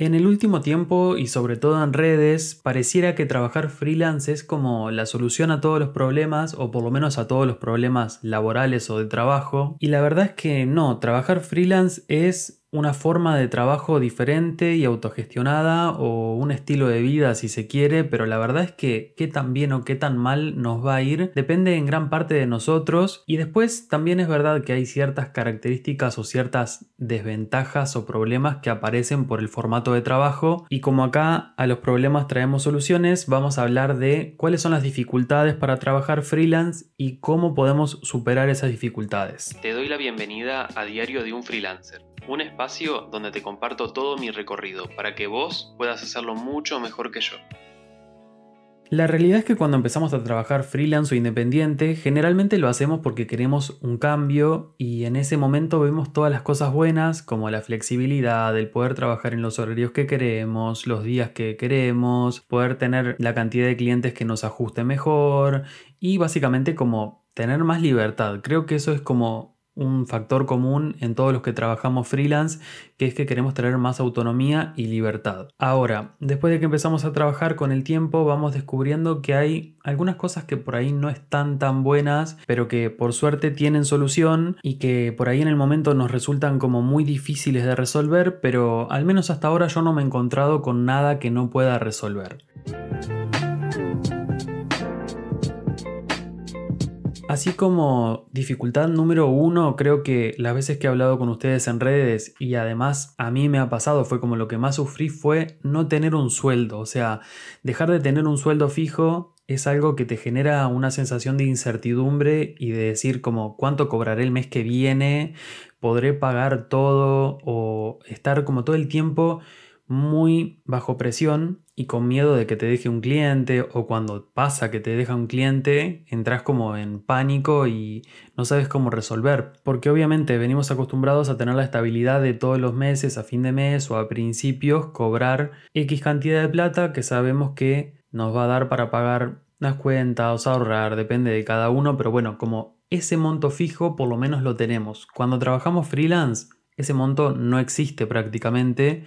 En el último tiempo y sobre todo en redes, pareciera que trabajar freelance es como la solución a todos los problemas o por lo menos a todos los problemas laborales o de trabajo. Y la verdad es que no, trabajar freelance es una forma de trabajo diferente y autogestionada o un estilo de vida si se quiere, pero la verdad es que qué tan bien o qué tan mal nos va a ir depende en gran parte de nosotros. Y después también es verdad que hay ciertas características o ciertas desventajas o problemas que aparecen por el formato de trabajo. Y como acá a los problemas traemos soluciones, vamos a hablar de cuáles son las dificultades para trabajar freelance y cómo podemos superar esas dificultades. Te doy la bienvenida a Diario de un Freelancer un espacio donde te comparto todo mi recorrido para que vos puedas hacerlo mucho mejor que yo. La realidad es que cuando empezamos a trabajar freelance o independiente, generalmente lo hacemos porque queremos un cambio y en ese momento vemos todas las cosas buenas como la flexibilidad, el poder trabajar en los horarios que queremos, los días que queremos, poder tener la cantidad de clientes que nos ajuste mejor y básicamente como tener más libertad. Creo que eso es como un factor común en todos los que trabajamos freelance, que es que queremos tener más autonomía y libertad. Ahora, después de que empezamos a trabajar con el tiempo, vamos descubriendo que hay algunas cosas que por ahí no están tan buenas, pero que por suerte tienen solución y que por ahí en el momento nos resultan como muy difíciles de resolver, pero al menos hasta ahora yo no me he encontrado con nada que no pueda resolver. Así como dificultad número uno, creo que las veces que he hablado con ustedes en redes y además a mí me ha pasado, fue como lo que más sufrí fue no tener un sueldo. O sea, dejar de tener un sueldo fijo es algo que te genera una sensación de incertidumbre y de decir como cuánto cobraré el mes que viene, podré pagar todo o estar como todo el tiempo muy bajo presión y con miedo de que te deje un cliente o cuando pasa que te deja un cliente entras como en pánico y no sabes cómo resolver porque obviamente venimos acostumbrados a tener la estabilidad de todos los meses a fin de mes o a principios cobrar X cantidad de plata que sabemos que nos va a dar para pagar las cuentas, ahorrar, depende de cada uno, pero bueno, como ese monto fijo por lo menos lo tenemos. Cuando trabajamos freelance, ese monto no existe prácticamente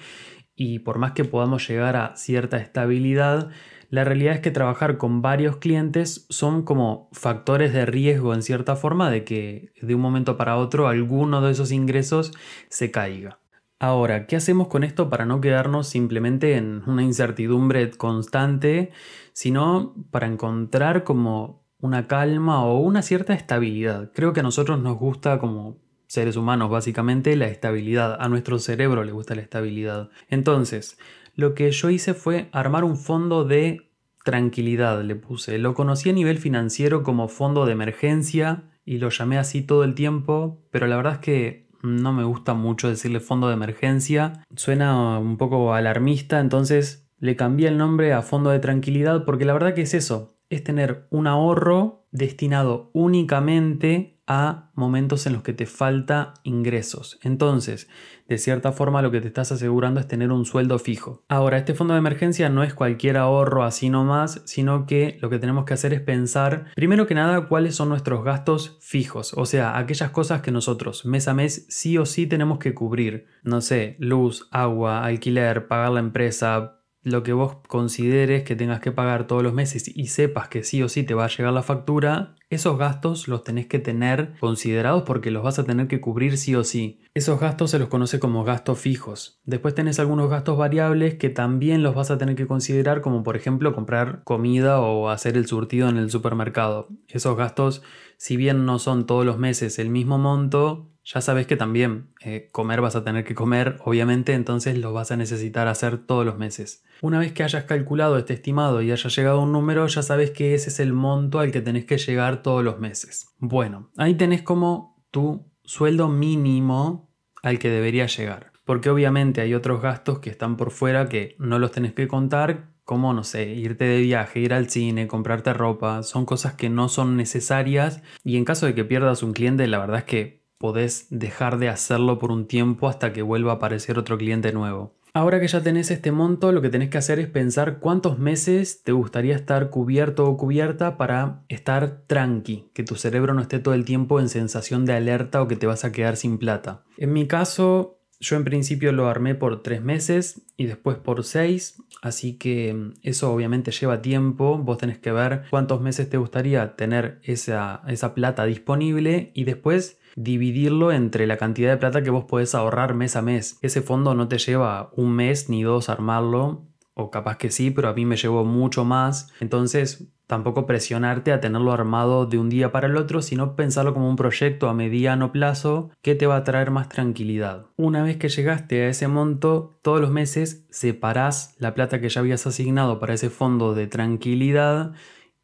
y por más que podamos llegar a cierta estabilidad, la realidad es que trabajar con varios clientes son como factores de riesgo en cierta forma de que de un momento para otro alguno de esos ingresos se caiga. Ahora, ¿qué hacemos con esto para no quedarnos simplemente en una incertidumbre constante, sino para encontrar como una calma o una cierta estabilidad? Creo que a nosotros nos gusta como seres humanos, básicamente la estabilidad. A nuestro cerebro le gusta la estabilidad. Entonces, lo que yo hice fue armar un fondo de tranquilidad, le puse. Lo conocí a nivel financiero como fondo de emergencia y lo llamé así todo el tiempo, pero la verdad es que no me gusta mucho decirle fondo de emergencia. Suena un poco alarmista, entonces le cambié el nombre a fondo de tranquilidad porque la verdad que es eso, es tener un ahorro destinado únicamente a momentos en los que te falta ingresos. Entonces, de cierta forma lo que te estás asegurando es tener un sueldo fijo. Ahora, este fondo de emergencia no es cualquier ahorro así nomás, sino que lo que tenemos que hacer es pensar, primero que nada, cuáles son nuestros gastos fijos, o sea, aquellas cosas que nosotros mes a mes sí o sí tenemos que cubrir. No sé, luz, agua, alquiler, pagar la empresa, lo que vos consideres que tengas que pagar todos los meses y sepas que sí o sí te va a llegar la factura, esos gastos los tenés que tener considerados porque los vas a tener que cubrir sí o sí. Esos gastos se los conoce como gastos fijos. Después tenés algunos gastos variables que también los vas a tener que considerar como por ejemplo comprar comida o hacer el surtido en el supermercado. Esos gastos, si bien no son todos los meses el mismo monto, ya sabes que también eh, comer vas a tener que comer, obviamente, entonces lo vas a necesitar hacer todos los meses. Una vez que hayas calculado este estimado y haya llegado a un número, ya sabes que ese es el monto al que tenés que llegar todos los meses. Bueno, ahí tenés como tu sueldo mínimo al que debería llegar. Porque obviamente hay otros gastos que están por fuera que no los tenés que contar, como, no sé, irte de viaje, ir al cine, comprarte ropa, son cosas que no son necesarias y en caso de que pierdas un cliente, la verdad es que podés dejar de hacerlo por un tiempo hasta que vuelva a aparecer otro cliente nuevo. Ahora que ya tenés este monto, lo que tenés que hacer es pensar cuántos meses te gustaría estar cubierto o cubierta para estar tranqui, que tu cerebro no esté todo el tiempo en sensación de alerta o que te vas a quedar sin plata. En mi caso, Yo en principio lo armé por tres meses y después por seis, así que mm, eso obviamente lleva tiempo. Vos tenés que ver cuántos meses te gustaría tener esa, esa plata disponible y después dividirlo entre la cantidad de plata que vos podés ahorrar mes a mes. Ese fondo no te lleva un mes ni dos armarlo, o capaz que sí, pero a mí me llevó mucho más. Entonces tampoco presionarte a tenerlo armado de un día para el otro, sino pensarlo como un proyecto a mediano plazo que te va a traer más tranquilidad. Una vez que llegaste a ese monto, todos los meses separás la plata que ya habías asignado para ese fondo de tranquilidad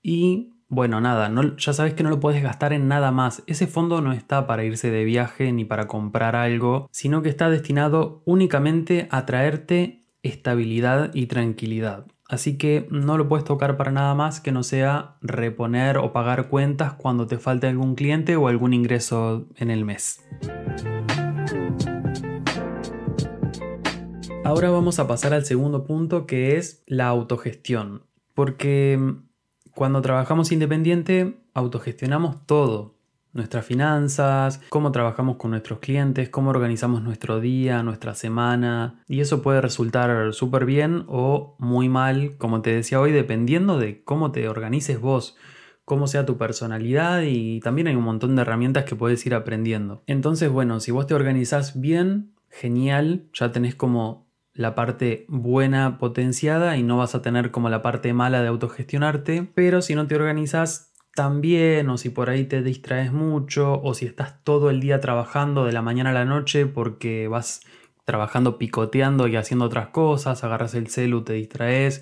y bueno, nada, no, ya sabes que no lo puedes gastar en nada más. Ese fondo no está para irse de viaje ni para comprar algo, sino que está destinado únicamente a traerte estabilidad y tranquilidad. Así que no lo puedes tocar para nada más que no sea reponer o pagar cuentas cuando te falte algún cliente o algún ingreso en el mes. Ahora vamos a pasar al segundo punto que es la autogestión. Porque cuando trabajamos independiente autogestionamos todo, nuestras finanzas, cómo trabajamos con nuestros clientes, cómo organizamos nuestro día, nuestra semana. Y eso puede resultar súper bien o muy mal, como te decía hoy, dependiendo de cómo te organices vos cómo sea tu personalidad y también hay un montón de herramientas que puedes ir aprendiendo. Entonces, bueno, si vos te organizás bien, genial, ya tenés como la parte buena potenciada y no vas a tener como la parte mala de autogestionarte, pero si no te organizas también o si por ahí te distraes mucho o si estás todo el día trabajando de la mañana a la noche porque vas trabajando picoteando y haciendo otras cosas, agarras el celu, te distraes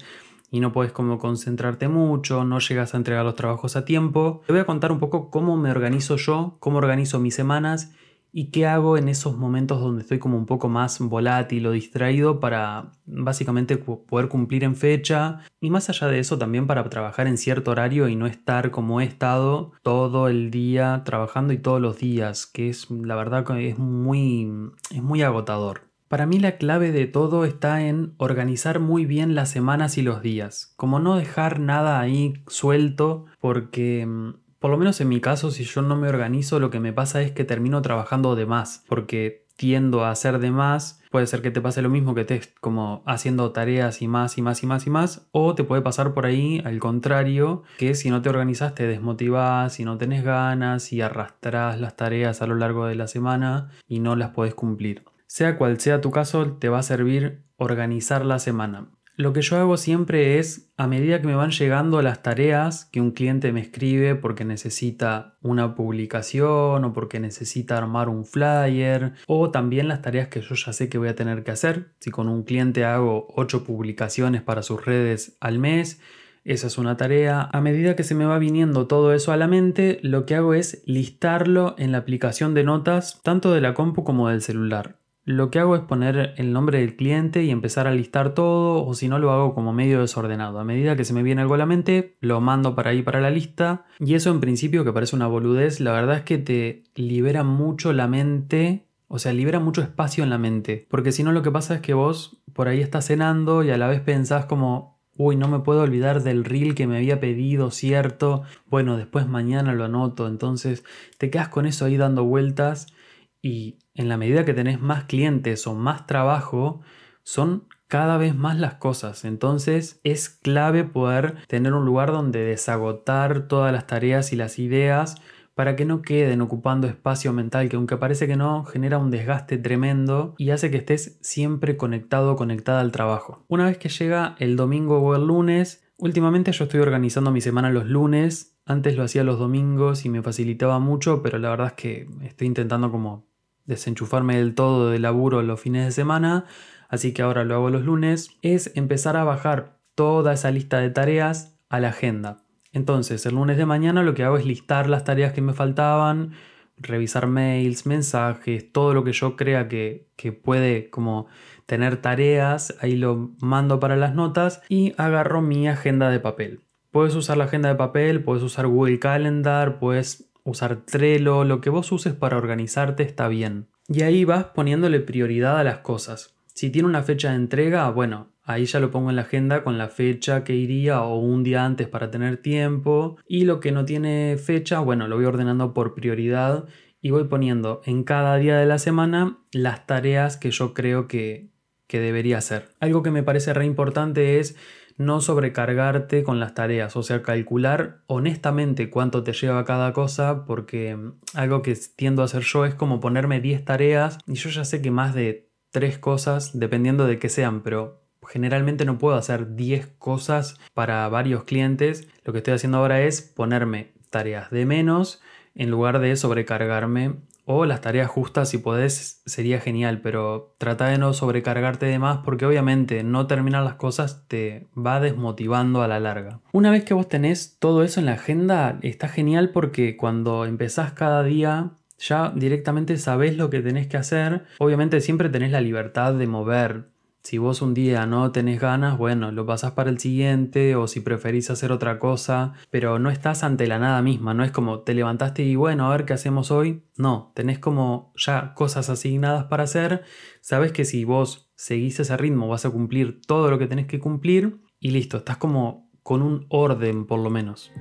y no puedes como concentrarte mucho, no llegas a entregar los trabajos a tiempo. Te voy a contar un poco cómo me organizo yo, cómo organizo mis semanas y qué hago en esos momentos donde estoy como un poco más volátil o distraído para básicamente poder cumplir en fecha y más allá de eso también para trabajar en cierto horario y no estar como he estado todo el día trabajando y todos los días, que es la verdad que es muy, es muy agotador. Para mí la clave de todo está en organizar muy bien las semanas y los días, como no dejar nada ahí suelto porque mm, por lo menos en mi caso, si yo no me organizo, lo que me pasa es que termino trabajando de más, porque tiendo a hacer de más. Puede ser que te pase lo mismo que estés como haciendo tareas y más y más y más y más, o te puede pasar por ahí al contrario, que si no te organizas te desmotivas, si no tenés ganas y arrastras las tareas a lo largo de la semana y no las puedes cumplir. Sea cual sea tu caso, te va a servir organizar la semana. Lo que yo hago siempre es, a medida que me van llegando las tareas que un cliente me escribe porque necesita una publicación o porque necesita armar un flyer, o también las tareas que yo ya sé que voy a tener que hacer. Si con un cliente hago 8 publicaciones para sus redes al mes, esa es una tarea. A medida que se me va viniendo todo eso a la mente, lo que hago es listarlo en la aplicación de notas, tanto de la compu como del celular. Lo que hago es poner el nombre del cliente y empezar a listar todo, o si no lo hago como medio desordenado. A medida que se me viene algo a la mente, lo mando para ahí para la lista. Y eso en principio, que parece una boludez, la verdad es que te libera mucho la mente, o sea, libera mucho espacio en la mente. Porque si no, lo que pasa es que vos por ahí estás cenando y a la vez pensás como, uy, no me puedo olvidar del reel que me había pedido, ¿cierto? Bueno, después mañana lo anoto. Entonces te quedas con eso ahí dando vueltas y en la medida que tenés más clientes o más trabajo, son cada vez más las cosas. Entonces es clave poder tener un lugar donde desagotar todas las tareas y las ideas para que no queden ocupando espacio mental que aunque parece que no, genera un desgaste tremendo y hace que estés siempre conectado conectada al trabajo. Una vez que llega el domingo o el lunes, últimamente yo estoy organizando mi semana los lunes, antes lo hacía los domingos y me facilitaba mucho, pero la verdad es que estoy intentando como desenchufarme del todo del laburo los fines de semana, así que ahora lo hago los lunes, es empezar a bajar toda esa lista de tareas a la agenda. Entonces, el lunes de mañana lo que hago es listar las tareas que me faltaban, revisar mails, mensajes, todo lo que yo crea que, que puede como tener tareas, ahí lo mando para las notas y agarro mi agenda de papel. Puedes usar la agenda de papel, puedes usar Google Calendar, puedes usar Trello, lo que vos uses para organizarte está bien. Y ahí vas poniéndole prioridad a las cosas. Si tiene una fecha de entrega, bueno, ahí ya lo pongo en la agenda con la fecha que iría o un día antes para tener tiempo. Y lo que no tiene fecha, bueno, lo voy ordenando por prioridad y voy poniendo en cada día de la semana las tareas que yo creo que, que debería hacer. Algo que me parece re importante es no sobrecargarte con las tareas, o sea, calcular honestamente cuánto te lleva cada cosa, porque mm, algo que tiendo a hacer yo es como ponerme 10 tareas y yo ya sé que más de 3 cosas, dependiendo de qué sean, pero generalmente no puedo hacer 10 cosas para varios clientes. Lo que estoy haciendo ahora es ponerme tareas de menos en lugar de sobrecargarme o las tareas justas si podés sería genial, pero trata de no sobrecargarte de más porque obviamente no terminar las cosas te va desmotivando a la larga. Una vez que vos tenés todo eso en la agenda, está genial porque cuando empezás cada día ya directamente sabés lo que tenés que hacer. Obviamente siempre tenés la libertad de mover si vos un día no tenés ganas, bueno, lo pasás para el siguiente o si preferís hacer otra cosa, pero no estás ante la nada misma, no es como te levantaste y bueno, a ver qué hacemos hoy. No, tenés como ya cosas asignadas para hacer, sabes que si vos seguís ese ritmo vas a cumplir todo lo que tenés que cumplir y listo, estás como con un orden por lo menos.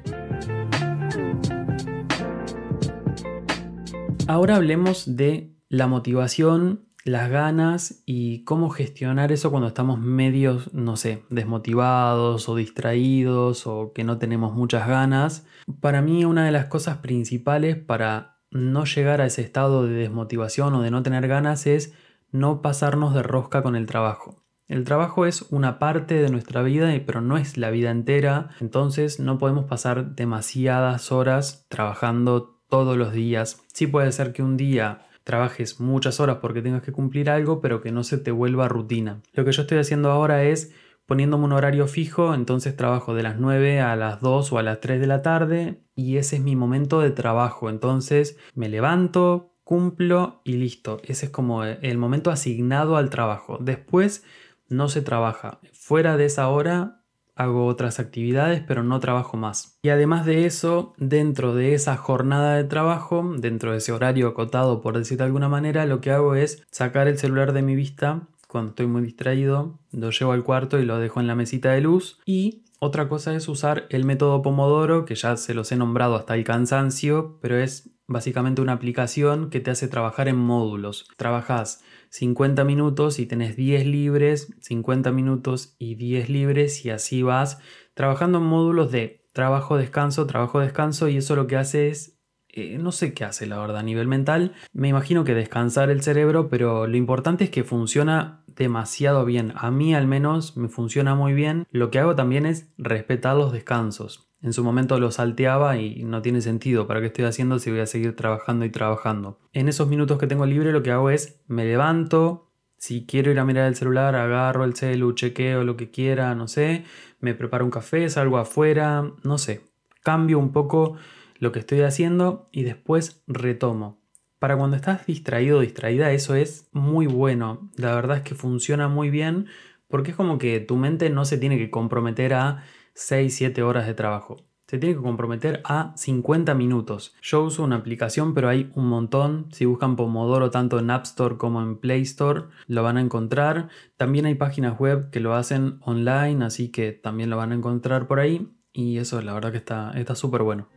Ahora hablemos de la motivación las ganas y cómo gestionar eso cuando estamos medios, no sé, desmotivados o distraídos o que no tenemos muchas ganas. Para mí una de las cosas principales para no llegar a ese estado de desmotivación o de no tener ganas es no pasarnos de rosca con el trabajo. El trabajo es una parte de nuestra vida, pero no es la vida entera, entonces no podemos pasar demasiadas horas trabajando todos los días. Sí puede ser que un día trabajes muchas horas porque tengas que cumplir algo, pero que no se te vuelva rutina. Lo que yo estoy haciendo ahora es poniéndome un horario fijo, entonces trabajo de las 9 a las 2 o a las 3 de la tarde y ese es mi momento de trabajo. Entonces me levanto, cumplo y listo. Ese es como el momento asignado al trabajo. Después no se trabaja. Fuera de esa hora hago otras actividades, pero no trabajo más. Y además de eso, dentro de esa jornada de trabajo, dentro de ese horario acotado, por decir de alguna manera, lo que hago es sacar el celular de mi vista cuando estoy muy distraído, lo llevo al cuarto y lo dejo en la mesita de luz. Y otra cosa es usar el método Pomodoro, que ya se los he nombrado hasta el cansancio, pero es básicamente una aplicación que te hace trabajar en módulos. Trabajas 50 minutos y tenés 10 libres, 50 minutos y 10 libres y así vas trabajando en módulos de trabajo, descanso, trabajo, descanso y eso lo que hace es, eh, no sé qué hace la verdad a nivel mental, me imagino que descansar el cerebro, pero lo importante es que funciona demasiado bien, a mí al menos me funciona muy bien, lo que hago también es respetar los descansos. En su momento lo salteaba y no tiene sentido. ¿Para qué estoy haciendo si voy a seguir trabajando y trabajando? En esos minutos que tengo libre lo que hago es me levanto. Si quiero ir a mirar el celular, agarro el celu, chequeo lo que quiera, no sé. Me preparo un café, salgo afuera, no sé. Cambio un poco lo que estoy haciendo y después retomo. Para cuando estás distraído o distraída, eso es muy bueno. La verdad es que funciona muy bien porque es como que tu mente no se tiene que comprometer a 6-7 horas de trabajo. Se tiene que comprometer a 50 minutos. Yo uso una aplicación, pero hay un montón. Si buscan Pomodoro tanto en App Store como en Play Store, lo van a encontrar. También hay páginas web que lo hacen online, así que también lo van a encontrar por ahí. Y eso la verdad que está súper bueno.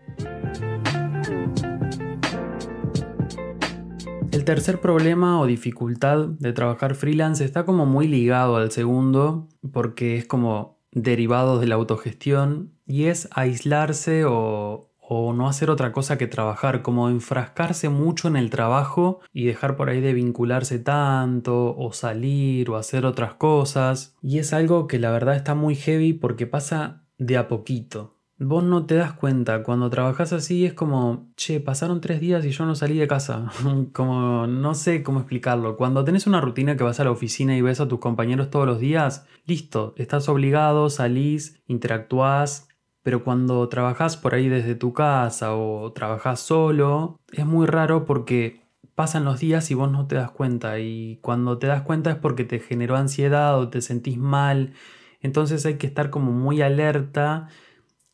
El tercer problema o dificultad de trabajar freelance está como muy ligado al segundo, porque es como derivados de la autogestión y es aislarse o, o, no hacer otra cosa que trabajar, como enfrascarse mucho en el trabajo y dejar por ahí de vincularse tanto o salir o hacer otras cosas. Y es algo que la verdad está muy heavy porque pasa de a poquito. Vos no te das cuenta, cuando trabajas así es como, che, pasaron tres días y yo no salí de casa. como, no sé cómo explicarlo. Cuando tenés una rutina que vas a la oficina y ves a tus compañeros todos los días, listo, estás obligado, salís, interactuás. Pero cuando trabajas por ahí desde tu casa o trabajas solo, es muy raro porque pasan los días y vos no te das cuenta. Y cuando te das cuenta es porque te generó ansiedad o te sentís mal. Entonces hay que estar como muy alerta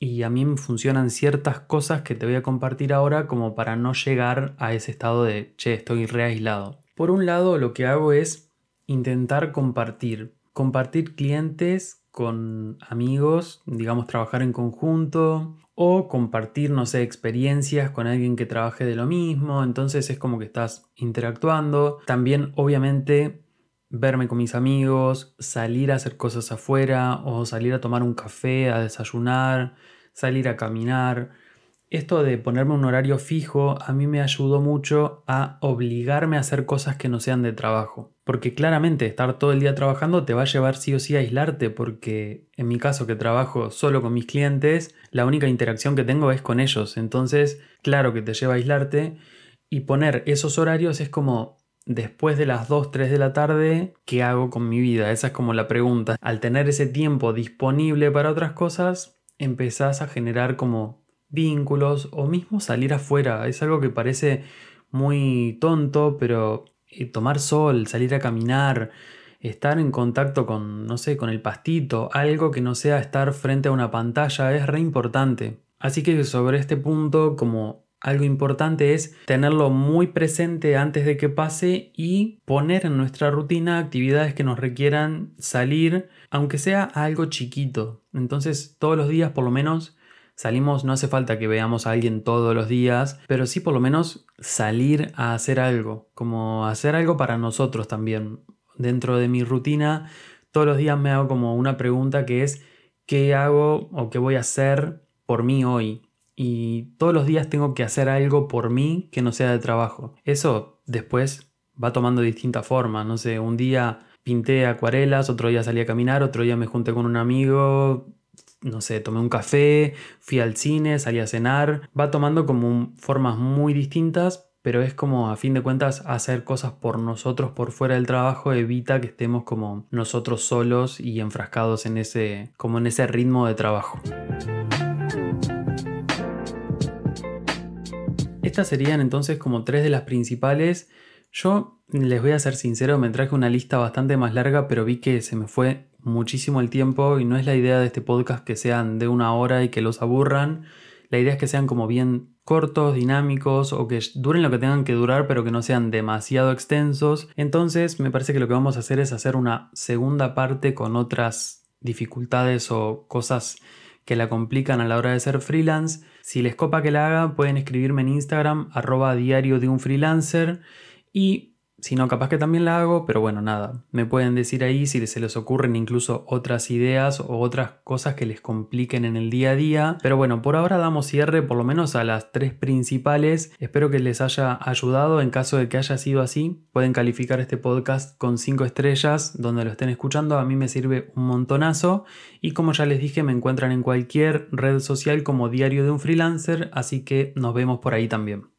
y a mí me funcionan ciertas cosas que te voy a compartir ahora como para no llegar a ese estado de, che, estoy reaislado. Por un lado, lo que hago es intentar compartir, compartir clientes con amigos, digamos trabajar en conjunto o compartir, no sé, experiencias con alguien que trabaje de lo mismo, entonces es como que estás interactuando. También obviamente verme con mis amigos, salir a hacer cosas afuera o salir a tomar un café, a desayunar, salir a caminar esto de ponerme un horario fijo a mí me ayudó mucho a obligarme a hacer cosas que no sean de trabajo. Porque claramente estar todo el día trabajando te va a llevar sí o sí a aislarte porque en mi caso que trabajo solo con mis clientes, la única interacción que tengo es con ellos. Entonces, claro que te lleva a aislarte y poner esos horarios es como después de las 2, 3 de la tarde, ¿qué hago con mi vida? Esa es como la pregunta. Al tener ese tiempo disponible para otras cosas, empezás a generar como vínculos o mismo salir afuera. Es algo que parece muy tonto, pero eh, tomar sol, salir a caminar, estar en contacto con, no sé, con el pastito, algo que no sea estar frente a una pantalla es re importante. Así que sobre este punto, como algo importante es tenerlo muy presente antes de que pase y poner en nuestra rutina actividades que nos requieran salir, aunque sea algo chiquito. Entonces, todos los días por lo menos Salimos, no hace falta que veamos a alguien todos los días, pero sí por lo menos salir a hacer algo, como hacer algo para nosotros también. Dentro de mi rutina, todos los días me hago como una pregunta que es, ¿qué hago o qué voy a hacer por mí hoy? Y todos los días tengo que hacer algo por mí que no sea de trabajo. Eso después va tomando distintas formas, no sé, un día pinté acuarelas, otro día salí a caminar, otro día me junté con un amigo, no sé, tomé un café, fui al cine, salí a cenar. Va tomando como formas muy distintas, pero es como a fin de cuentas hacer cosas por nosotros por fuera del trabajo evita que estemos como nosotros solos y enfrascados en ese como en ese ritmo de trabajo. Estas serían entonces como tres de las principales. Yo les voy a ser sincero, me traje una lista bastante más larga, pero vi que se me fue muchísimo el tiempo y no es la idea de este podcast que sean de una hora y que los aburran. La idea es que sean como bien cortos, dinámicos o que duren lo que tengan que durar pero que no sean demasiado extensos. Entonces me parece que lo que vamos a hacer es hacer una segunda parte con otras dificultades o cosas que la complican a la hora de ser freelance. Si les copa que la haga pueden escribirme en Instagram arroba diario de un freelancer y si no, capaz que también la hago, pero bueno, nada. Me pueden decir ahí si se les ocurren incluso otras ideas o otras cosas que les compliquen en el día a día. Pero bueno, por ahora damos cierre por lo menos a las tres principales. Espero que les haya ayudado. En caso de que haya sido así, pueden calificar este podcast con 5 estrellas donde lo estén escuchando. A mí me sirve un montonazo. Y como ya les dije, me encuentran en cualquier red social como Diario de un Freelancer. Así que nos vemos por ahí también.